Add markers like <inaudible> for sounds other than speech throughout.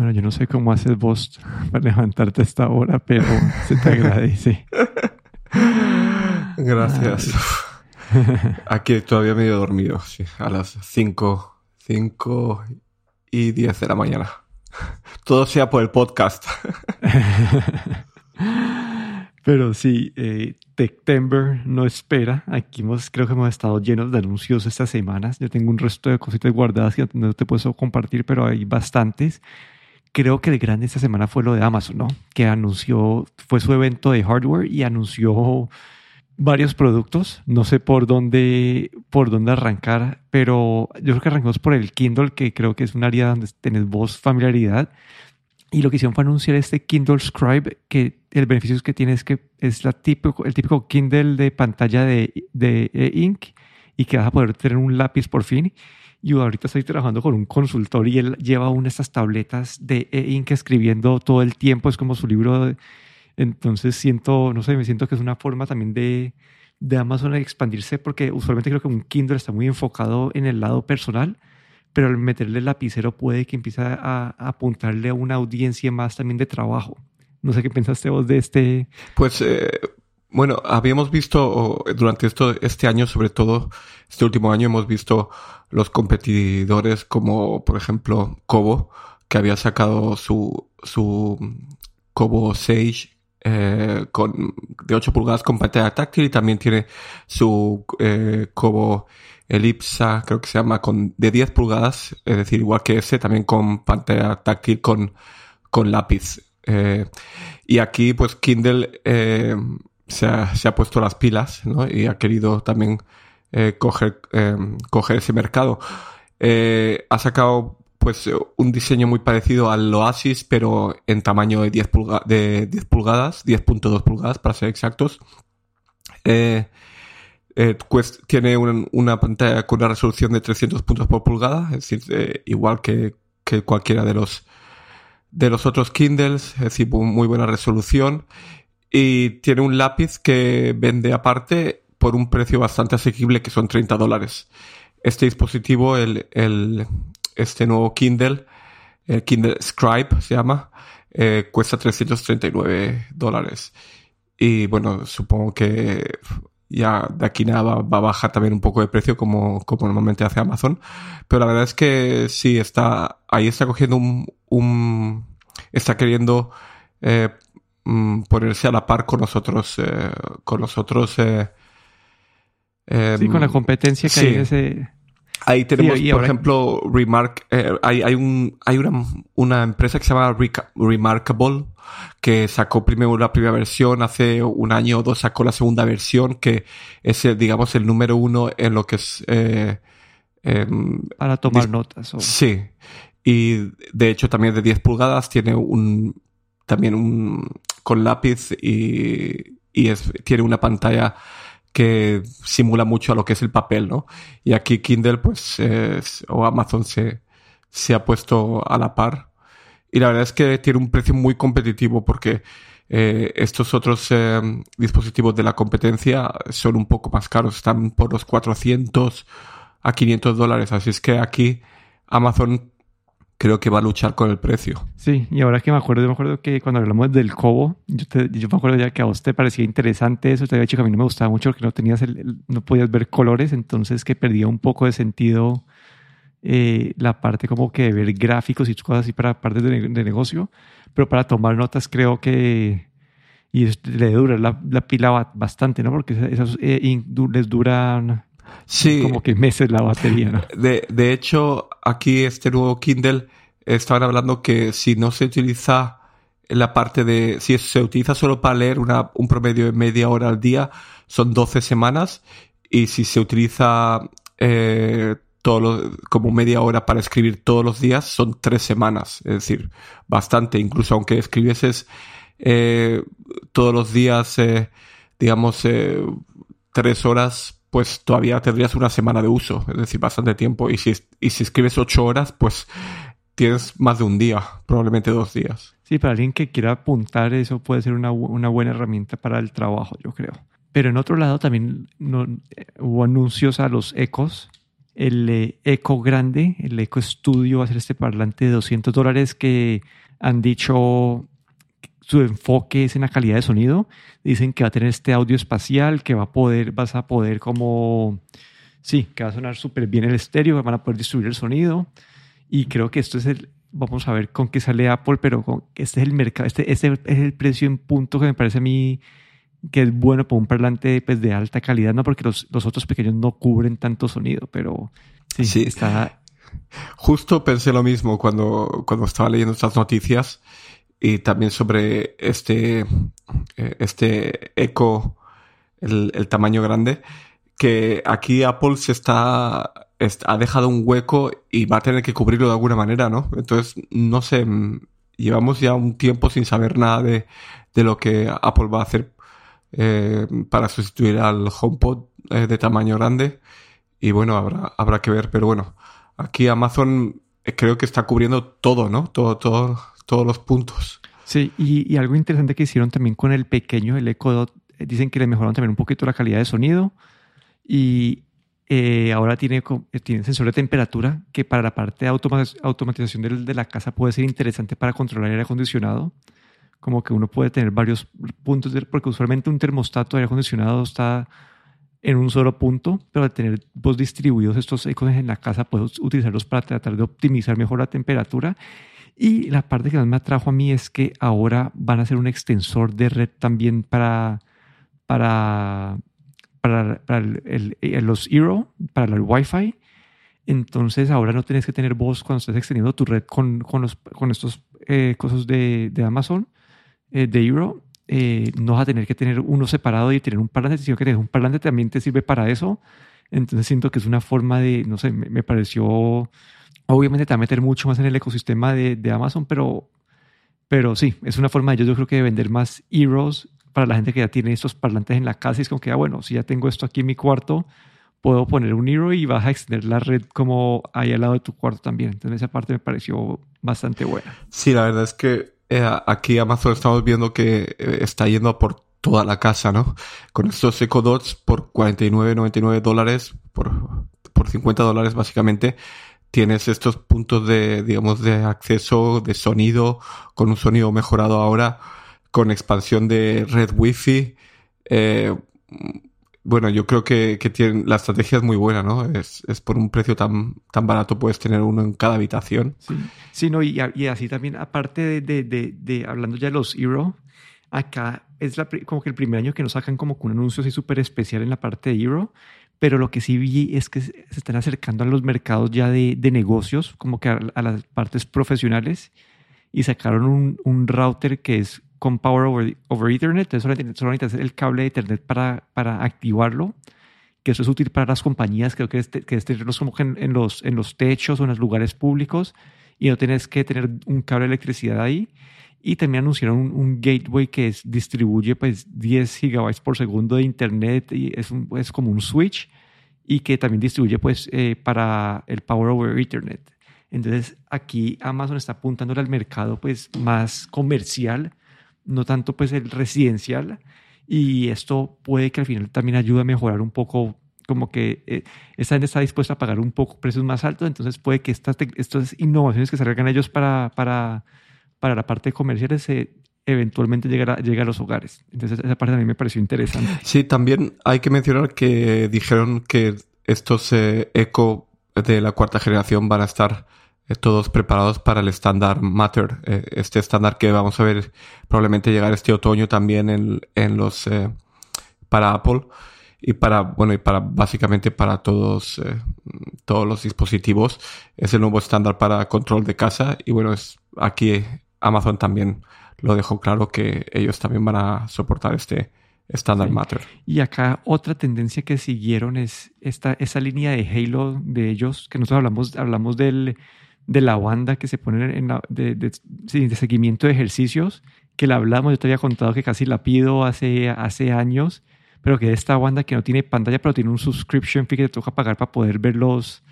Bueno, yo no sé cómo haces vos <laughs> para levantarte a esta hora, pero se te agradece. <laughs> Gracias. Aquí todavía medio dormido, sí, a las 5, 5 y 10 de la mañana. Todo sea por el podcast. <laughs> Pero sí, eh, Techtember no espera. Aquí hemos, creo que hemos estado llenos de anuncios estas semanas. Yo tengo un resto de cositas guardadas que no te puedo compartir, pero hay bastantes. Creo que el grande esta semana fue lo de Amazon, ¿no? Que anunció, fue su evento de hardware y anunció varios productos. No sé por dónde, por dónde arrancar, pero yo creo que arrancamos por el Kindle, que creo que es un área donde tenés vos familiaridad. Y lo que hicieron fue anunciar este Kindle Scribe, que el beneficio que tiene es que es el típico Kindle de pantalla de, de e-ink y que vas a poder tener un lápiz por fin. Y ahorita estoy trabajando con un consultor y él lleva una de estas tabletas de e-ink escribiendo todo el tiempo, es como su libro. entonces siento, no sé, me siento que es una forma también de, de Amazon expandirse porque usualmente creo que un Kindle está muy enfocado en el lado personal pero al meterle el lapicero puede que empiece a, apuntarle a una audiencia más también de trabajo. No sé qué pensaste vos de este. Pues, eh, bueno, habíamos visto durante esto, este año, sobre todo este último año, hemos visto los competidores como, por ejemplo, Kobo, que había sacado su, su Kobo Sage eh, con, de 8 pulgadas con pantalla táctil y también tiene su eh, Kobo Elipsa, creo que se llama, con, de 10 pulgadas, es decir, igual que ese, también con pantalla táctil con, con lápiz. Eh, y aquí, pues, Kindle eh, se, ha, se, ha, puesto las pilas, ¿no? Y ha querido también eh, coger, eh, coger ese mercado. Eh, ha sacado, pues, un diseño muy parecido al Oasis, pero en tamaño de 10, pulga de 10 pulgadas, 10.2 pulgadas, para ser exactos. Pues, tiene una pantalla con una resolución de 300 puntos por pulgada, es decir, igual que, que, cualquiera de los, de los otros Kindles, es decir, muy buena resolución. Y tiene un lápiz que vende aparte por un precio bastante asequible, que son 30 dólares. Este dispositivo, el, el, este nuevo Kindle, el Kindle Scribe se llama, eh, cuesta 339 dólares. Y bueno, supongo que ya de aquí nada va, a bajar también un poco de precio como, como normalmente hace Amazon. Pero la verdad es que sí, está, ahí está cogiendo un, un está queriendo eh, mm, ponerse a la par con nosotros, eh, con nosotros. Eh, sí, con la em, competencia que hay en ese Ahí tenemos, por ejemplo, Remark, eh, hay, hay, un, hay una, una empresa que se llama Remarkable que sacó primero la primera versión, hace un año o dos sacó la segunda versión, que es, digamos, el número uno en lo que es... Eh, Para tomar notas. Sí. Y de hecho también de 10 pulgadas tiene un... También un... con lápiz y, y es, tiene una pantalla que simula mucho a lo que es el papel, ¿no? Y aquí Kindle, pues, o Amazon se, se ha puesto a la par. Y la verdad es que tiene un precio muy competitivo porque eh, estos otros eh, dispositivos de la competencia son un poco más caros, están por los 400 a 500 dólares. Así es que aquí Amazon creo que va a luchar con el precio. Sí, y ahora que me acuerdo, me acuerdo que cuando hablamos del Cobo, yo, yo me acuerdo ya que a vos te parecía interesante eso, te había dicho que a mí no me gustaba mucho porque no tenías el, no podías ver colores, entonces que perdía un poco de sentido eh, la parte como que de ver gráficos y cosas así para partes de, de negocio, pero para tomar notas creo que y le dura la, la pila bastante, ¿no? Porque esas eh, les duran Sí. Como que meses la batería, ¿no? <laughs> De, de hecho, aquí este nuevo Kindle estaban hablando que si no se utiliza la parte de, si se utiliza solo para leer una, un promedio de media hora al día, son 12 semanas. Y si se utiliza eh, todo como media hora para escribir todos los días, son 3 semanas. Es decir, bastante. Incluso aunque escribieses eh, todos los días, eh, digamos, eh, 3 horas pues todavía tendrías una semana de uso, es decir, bastante tiempo. Y si, y si escribes ocho horas, pues tienes más de un día, probablemente dos días. Sí, para alguien que quiera apuntar, eso puede ser una, una buena herramienta para el trabajo, yo creo. Pero en otro lado también no, hubo anuncios a los ecos el eh, Eco Grande, el Eco Studio va a ser este parlante de 200 dólares que han dicho su enfoque es en la calidad de sonido. Dicen que va a tener este audio espacial, que va a poder, vas a poder como, sí, que va a sonar súper bien el estéreo, van a poder distribuir el sonido. Y creo que esto es el, vamos a ver con qué sale Apple, pero con, este es el mercado, este, este es el precio en punto que me parece a mí que es bueno para un parlante pues, de alta calidad, no porque los, los otros pequeños no cubren tanto sonido, pero sí, sí. está... Justo pensé lo mismo cuando, cuando estaba leyendo estas noticias y también sobre este, eh, este eco, el, el, tamaño grande, que aquí Apple se está, ha dejado un hueco y va a tener que cubrirlo de alguna manera, ¿no? Entonces, no sé, mm, llevamos ya un tiempo sin saber nada de, de lo que Apple va a hacer eh, para sustituir al HomePod eh, de tamaño grande. Y bueno, habrá, habrá que ver, pero bueno, aquí Amazon creo que está cubriendo todo, ¿no? Todo, todo, todos los puntos. Sí, y, algo interesante que hicieron también con el pequeño, el Echo Dot, eh, dicen que le mejoraron también un poquito la calidad de sonido y eh, ahora tiene, eh, tiene sensor de temperatura que para la parte de automatización de, de la casa puede ser interesante para controlar el aire acondicionado. Como que uno puede tener varios puntos, de, porque usualmente un termostato de aire acondicionado está en un solo punto, pero al tener vos distribuidos estos ecos en la casa, puedes utilizarlos para tratar de optimizar mejor la temperatura y la parte que más me atrajo a mí es que ahora van a hacer un extensor de red también para, para, para, el, los Eero, para el Wi-Fi. Entonces ahora no tienes que tener voz cuando estés extendiendo tu red con, con, los, con estos eh, cosas de, de Amazon, eh, de Eero. Eh, no vas a tener que tener uno separado y tener un parlante, sino que tener un parlante también te sirve para eso. Entonces siento que es una forma de, no sé, me, pareció Obviamente te va a meter mucho más en el ecosistema de, Amazon, pero, pero sí, es una forma de yo creo que de vender más Heroes para la gente que ya tiene estos parlantes en la casa. Y es como que, ah, bueno, si ya tengo esto aquí en mi cuarto, puedo poner un Hero y vas a extender la red como ahí al lado de tu cuarto también. Entonces esa parte me pareció bastante buena. Sí, la verdad es que eh, aquí Amazon estamos viendo que eh, está yendo por toda la casa, ¿no? Con estos Echo Dots por 49,99 dólares, por, por 50 dólares básicamente, tienes estos puntos de, digamos, de acceso de sonido, con un sonido mejorado ahora, con expansión de red wifi. Eh, bueno, yo creo que, que la estrategia es muy buena, ¿no? Es, es, por un precio tan, tan barato, puedes tener uno en cada habitación. Sí, sí no, y, y así también, aparte de, de, de, hablando ya de los Euro, acá es como que el primer año que nos sacan como un anuncio así súper especial en la parte de Euro, pero lo que sí vi es que se están acercando a los mercados ya de, de negocios, como que a, las partes profesionales, y sacaron un, un, router que es con Power over, over Ethernet, entonces solamente hacer el cable de Ethernet para, para activarlo, que eso es útil para las compañías, creo que es, que es tenerlos como en, los, en los techos o en los lugares públicos, y no tienes que tener un cable de electricidad ahí. Y también anunciaron un, gateway que es, distribuye pues 10 gigabytes por segundo de internet y es, un, es como un switch y que también distribuye pues eh, para el Power over Ethernet. Entonces aquí Amazon está apuntando al mercado pues más comercial, no tanto pues el residencial y esto puede que al final también ayude a mejorar un poco como que eh, esta gente está dispuesta a pagar un poco precios más altos, entonces puede que estas, estas innovaciones que salgan ellos para, para para la parte comercial se eventualmente llegará, llega a los hogares. Entonces esa parte también me pareció interesante. Sí, también hay que mencionar que dijeron que estos eh, Eco de la cuarta generación van a estar eh, todos preparados para el estándar Matter, eh, este estándar que vamos a ver probablemente llegar este otoño también en, en los para Apple y para bueno y para básicamente para todos todos los dispositivos es el nuevo estándar para control de casa y bueno es aquí Amazon también lo dejó claro que ellos también van a soportar este estándar Matter. Y acá otra tendencia que siguieron es esta, esa línea de Halo de ellos, que nosotros hablamos, hablamos del, de la banda que se pone en la, de, de, seguimiento de ejercicios, que la hablamos, yo te había contado que casi la pido hace, hace años, pero que esta banda que no tiene pantalla, pero tiene un subscription fee que te toca pagar para poder ver los,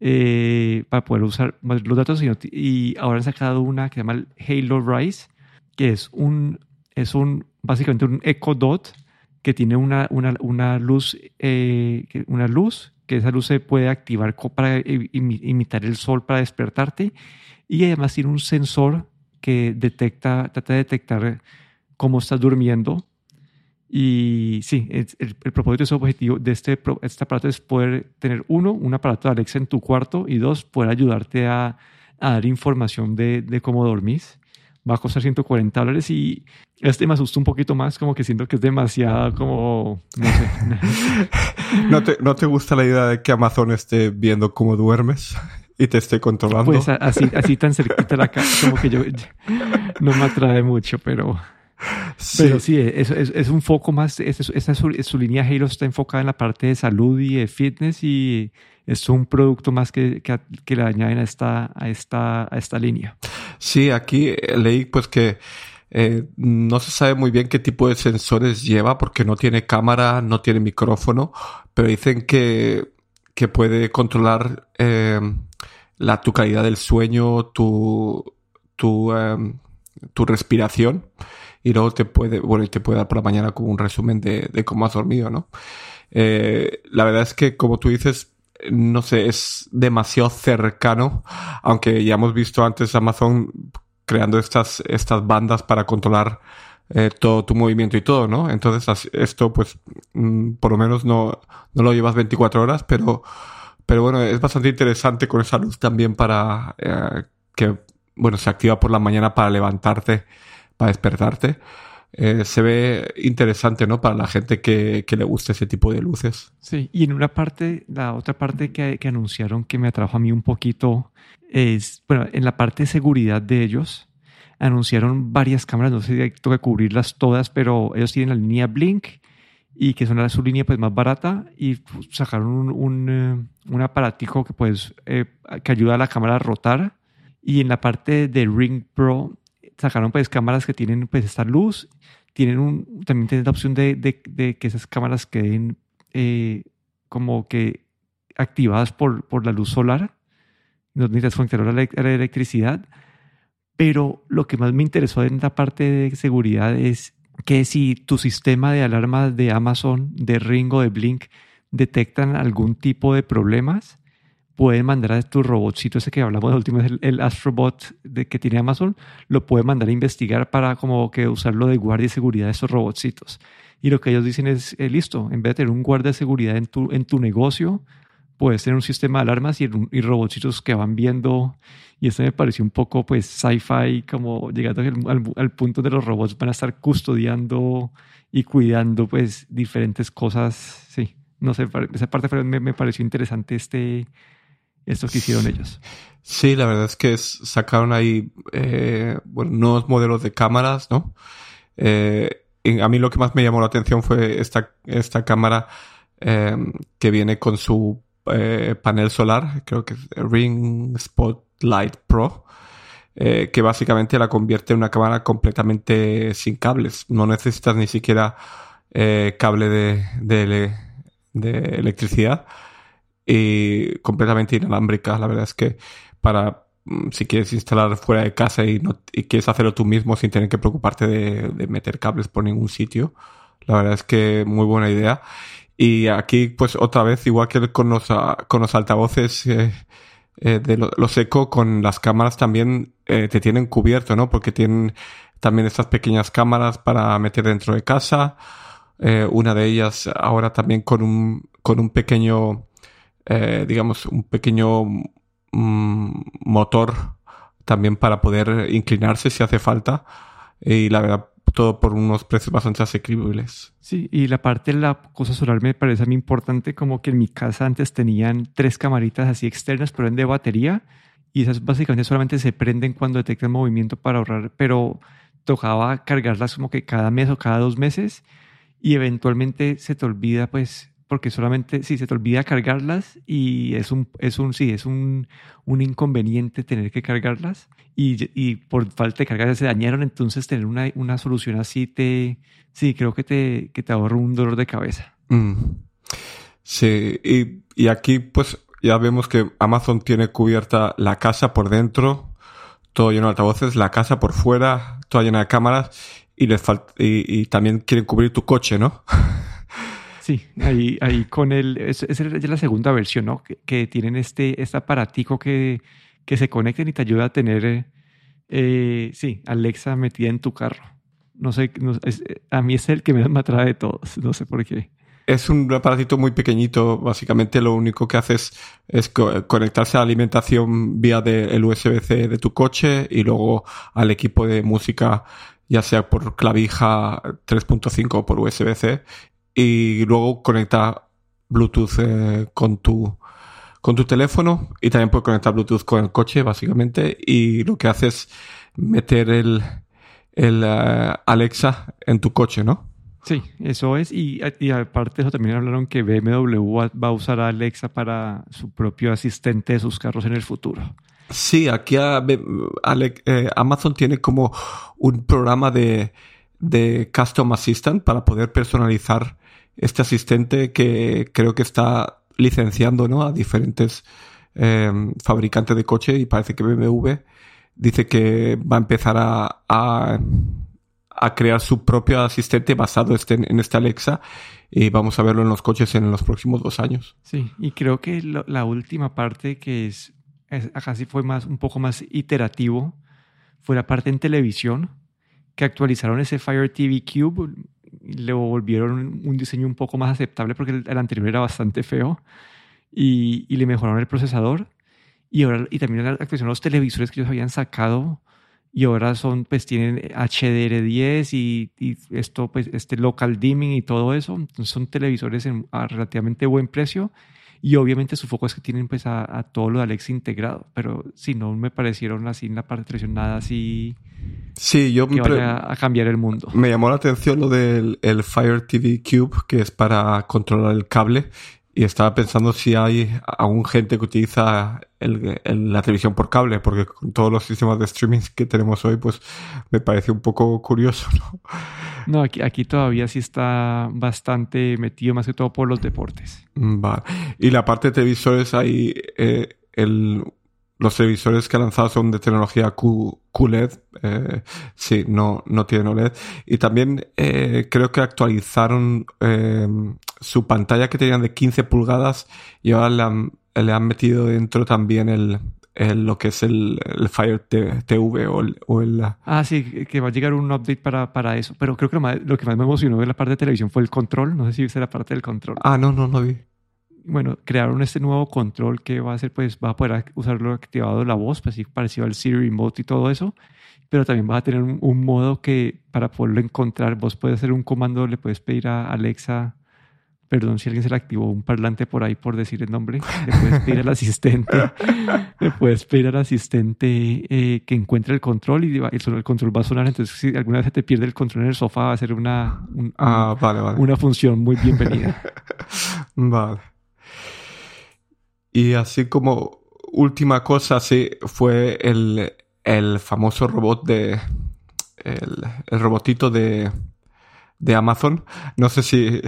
eh, para poder usar los datos y ahora han sacado una que se llama Halo Rise, que es un, es un básicamente un Echo Dot que tiene una, una, una luz, eh, una luz que esa luz se puede activar para imitar el sol para despertarte y además tiene un sensor que detecta, trata de detectar cómo estás durmiendo. Y sí, el, propósito de ese objetivo de este, este aparato es poder tener uno, un aparato de Alexa en tu cuarto y dos, poder ayudarte a, a dar información de, de cómo dormís va a costar 140 dólares y este me asusta un poquito más, como que siento que es demasiado como, no sé. <laughs> ¿No, te, ¿No te gusta la idea de que Amazon esté viendo cómo duermes y te esté controlando? Pues así, así tan cerquita la casa, como que yo, <laughs> no me atrae mucho, pero... Sí. Pero sí, es, es, un foco más, es, su, su, línea Halo está enfocada en la parte de salud y de fitness y es un producto más que, que, que le añaden a esta, a, esta, a esta línea. Sí, aquí leí pues que eh, no se sabe muy bien qué tipo de sensores lleva porque no tiene cámara, no tiene micrófono, pero dicen que, que puede controlar eh, la, tu calidad del sueño, tu, tu, em, tu respiración y luego te puede, bueno, te puede dar por la mañana como un resumen de, de cómo has dormido, ¿no? Eh, la verdad es que, como tú dices, no sé, es demasiado cercano, aunque ya hemos visto antes Amazon creando estas, estas bandas para controlar eh, todo tu movimiento y todo, ¿no? Entonces esto pues mm, por lo menos no, no lo llevas 24 horas, pero, pero bueno, es bastante interesante con esa luz también para eh, que, bueno, se activa por la mañana para levantarte, para despertarte. Eh, se ve interesante, ¿no? Para la gente que, que, le gusta ese tipo de luces. Sí, y en una parte, la otra parte que, que, anunciaron que me atrajo a mí un poquito es, bueno, en la parte de seguridad de ellos, anunciaron varias cámaras, no sé si que cubrirlas todas, pero ellos tienen la línea Blink y que son su línea pues más barata y sacaron un, un, eh, un aparatico que pues eh, que ayuda a la cámara a rotar y en la parte de Ring Pro sacaron pues cámaras que tienen pues esta luz tienen también tienen la opción de, de, que esas cámaras queden eh, como que activadas por, por la luz solar, no necesitas conectar a la, electricidad, pero lo que más me interesó en la parte de seguridad es que si tu sistema de alarmas de Amazon, de Ring o de Blink detectan algún tipo de problemas, pueden mandar a tu robotcito ese que hablamos de última el, el, Astrobot de, que tiene Amazon, lo puede mandar a investigar para como que usarlo de guardia y seguridad de esos robotcitos. Y lo que ellos dicen es, eh, listo, en vez de tener un guardia de seguridad en tu, en tu negocio, puedes tener un sistema de alarmas y, y que van viendo. Y esto me pareció un poco pues sci-fi, como llegando al, al, punto de los robots van a estar custodiando y cuidando pues diferentes cosas. Sí, no sé, esa parte me, me pareció interesante este esto que hicieron ellos. Sí, la verdad es que sacaron ahí eh, nuevos modelos de cámaras, ¿no? Eh, a mí lo que más me llamó la atención fue esta, esta cámara em, que viene con su eh, panel solar, creo que es Ring Spotlight Pro, que básicamente la convierte en una cámara completamente sin cables. No necesitas ni siquiera cable de, de electricidad y completamente inalámbrica. La verdad es que para mm, si quieres instalar fuera de casa y, no, y quieres hacerlo tú mismo sin tener que preocuparte de, meter cables por ningún sitio, la verdad es que muy buena idea. Y aquí, pues otra vez, igual que con los, ah, con los altavoces eh, eh, de los eco, con las cámaras también eh, te tienen cubierto, ¿no? Porque tienen también estas pequeñas cámaras para meter dentro de casa. una de ellas ahora también con un, con un pequeño eh, digamos, un pequeño mm, motor también para poder inclinarse si hace falta. Y la verdad, todo por unos precios bastante asequibles. Sí, y la parte de la cosa solar me parece a mí importante, como que en mi casa antes tenían tres camaritas así externas, pero en de batería, y esas básicamente solamente se prenden cuando detectan movimiento para ahorrar, pero tocaba cargarlas como que cada mes o cada dos meses, y eventualmente se te olvida pues porque solamente, sí, se te olvida cargarlas y es un, es un, sí, es un, un inconveniente tener que cargarlas y, por falta de cargas se dañaron, entonces tener una, una solución así te, sí, creo que te, que te ahorra un dolor de cabeza. Mm. Sí, y, y aquí pues ya vemos que Amazon tiene cubierta la casa por dentro, todo lleno de altavoces, la casa por fuera, toda llena de cámaras y les y, y también quieren cubrir tu coche, ¿no? <laughs> Sí, ahí, ahí con el, esa es la segunda versión, ¿no? Que, tienen este, este aparatico que, que se conecten y te ayuda a tener, eh, sí, Alexa metida en tu carro. No sé, a mí es el que me atrae de todos, no sé por qué. Es un aparatito muy pequeñito, básicamente lo único que haces es conectarse a la alimentación vía el USB-C de tu coche y luego al equipo de música, ya sea por clavija 3.5 o por USB-C, y luego conecta Bluetooth eh, con tu con tu teléfono y también puedes conectar Bluetooth con el coche, básicamente, y lo que hace es meter el, el eh, Alexa en tu coche, ¿no? Sí, eso es. Y, aparte de eso también hablaron que BMW va a usar a Alexa para su propio asistente de sus carros en el futuro. Sí, aquí eh, Amazon tiene como un programa de, de Custom Assistant para poder personalizar este asistente que creo que está licenciando ¿no? a diferentes eh, fabricantes de coche y parece que BMW dice que va a empezar a a crear su propio asistente basado este, en este Alexa y vamos a verlo en los coches en los próximos dos años. Sí, y creo que la última parte que es, sí fue más, un poco más iterativo, fue la parte en televisión, que actualizaron ese Fire TV Cube, le volvieron un diseño un poco más aceptable porque el, anterior era bastante feo y, y, le mejoraron el procesador y ahora y también actualizaron los televisores que ellos habían sacado y ahora son, pues tienen HDR10 y, y, esto, pues este local dimming y todo eso. Entonces son televisores en, a relativamente buen precio y obviamente su foco es que tienen pues a, todo lo de Alexa integrado, pero si no me parecieron así en la parte nada así sí, yo que vaya a cambiar el mundo. Me llamó la atención lo del el Fire TV Cube, que es para controlar el cable y estaba pensando si hay aún gente que utiliza el, la televisión por cable, porque con todos los sistemas de streaming que tenemos hoy, pues me parece un poco curioso, ¿no? No, aquí, aquí todavía sí está bastante metido, más que todo por los deportes. Vale. Y la parte de televisores, hay eh, el, los televisores que ha lanzado son de tecnología QLED. Eh, sí, no, no tienen OLED. Y también eh, creo que actualizaron eh, su pantalla que tenían de 15 pulgadas y ahora le han, le han metido dentro también el, lo que es el, Fire TV o el, o el, Ah, sí, que va a llegar un update para, para eso. Pero creo que lo, que más me emocionó de la parte de televisión fue el control. No sé si viste la parte del control. Ah, no, no, no vi bueno, crearon este nuevo control que va a ser, pues, va a poder usarlo activado la voz, pues, parecido al Siri Remote y todo eso, pero también va a tener un, modo que para poderlo encontrar, vos puedes hacer un comando, le puedes pedir a Alexa, perdón si alguien se le activó un parlante por ahí por decir el nombre, le puedes pedir al asistente, <laughs> le puedes pedir al asistente eh, que encuentre el control y el, control va a sonar, entonces si alguna vez se te pierde el control en el sofá va a ser una, ah, una función muy bienvenida. <laughs> vale. Y así como última cosa, sí, fue el, el famoso robot de. El, el robotito de, de Amazon. No sé si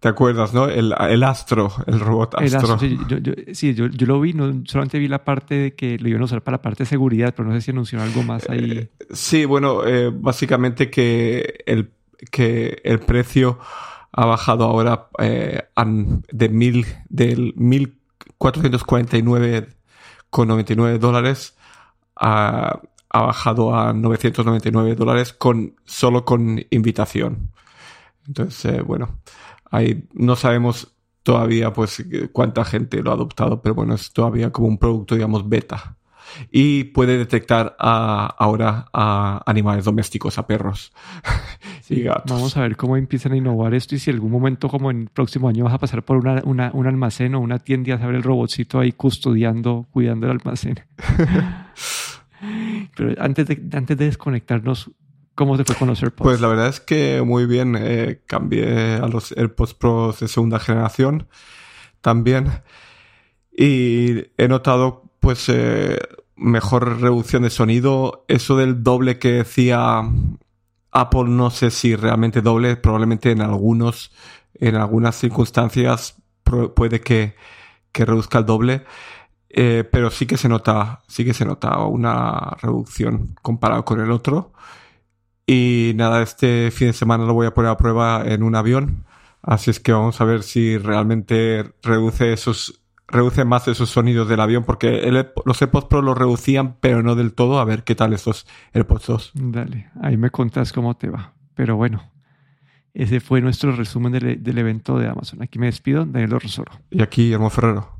te acuerdas, ¿no? El, el Astro, el robot Astro. sí, yo, yo, sí yo, yo, lo vi, no, solamente vi la parte de que lo iban a usar para la parte de seguridad, pero no sé si anunció algo más ahí. Eh, sí, bueno, eh, básicamente que el, que el precio ha bajado ahora eh, de mil, del mil 449,99 dólares ha, ha, bajado a 999 dólares con, solo con invitación. Entonces, eh, bueno, no sabemos todavía pues cuánta gente lo ha adoptado, pero bueno, es todavía como un producto, digamos, beta y puede detectar ahora a animales domésticos, a perros <laughs> y gatos. Vamos a ver cómo empiezan a innovar esto y si en algún momento, como en el próximo año, vas a pasar por una, un almacén o una tienda y vas a ver el robotcito ahí custodiando, cuidando el almacén. <laughs> <laughs> Pero antes de, antes de desconectarnos, ¿Cómo fue con los AirPods? Pues la verdad es que muy bien. Eh, cambié a los AirPods Pro de segunda generación también. Y he notado pues eh, mejor reducción de sonido. Eso del doble que decía Apple, no sé si realmente doble, probablemente en algunos, en algunas circunstancias puede que, que, reduzca el doble. Eh, pero sí que se nota, sí que se nota una reducción comparado con el otro. Y nada, este fin de semana lo voy a poner a prueba en un avión Así es que vamos a ver si realmente reduce esos reduce más esos sonidos del avión porque los AirPods Pro los reducían pero no del todo. A ver qué tal estos AirPods 2. Dale, ahí me contás cómo te va. Pero bueno, ese fue nuestro resumen del, del evento de Amazon. Aquí me despido, Daniel Rosoro. Y aquí, Hermo Ferrero.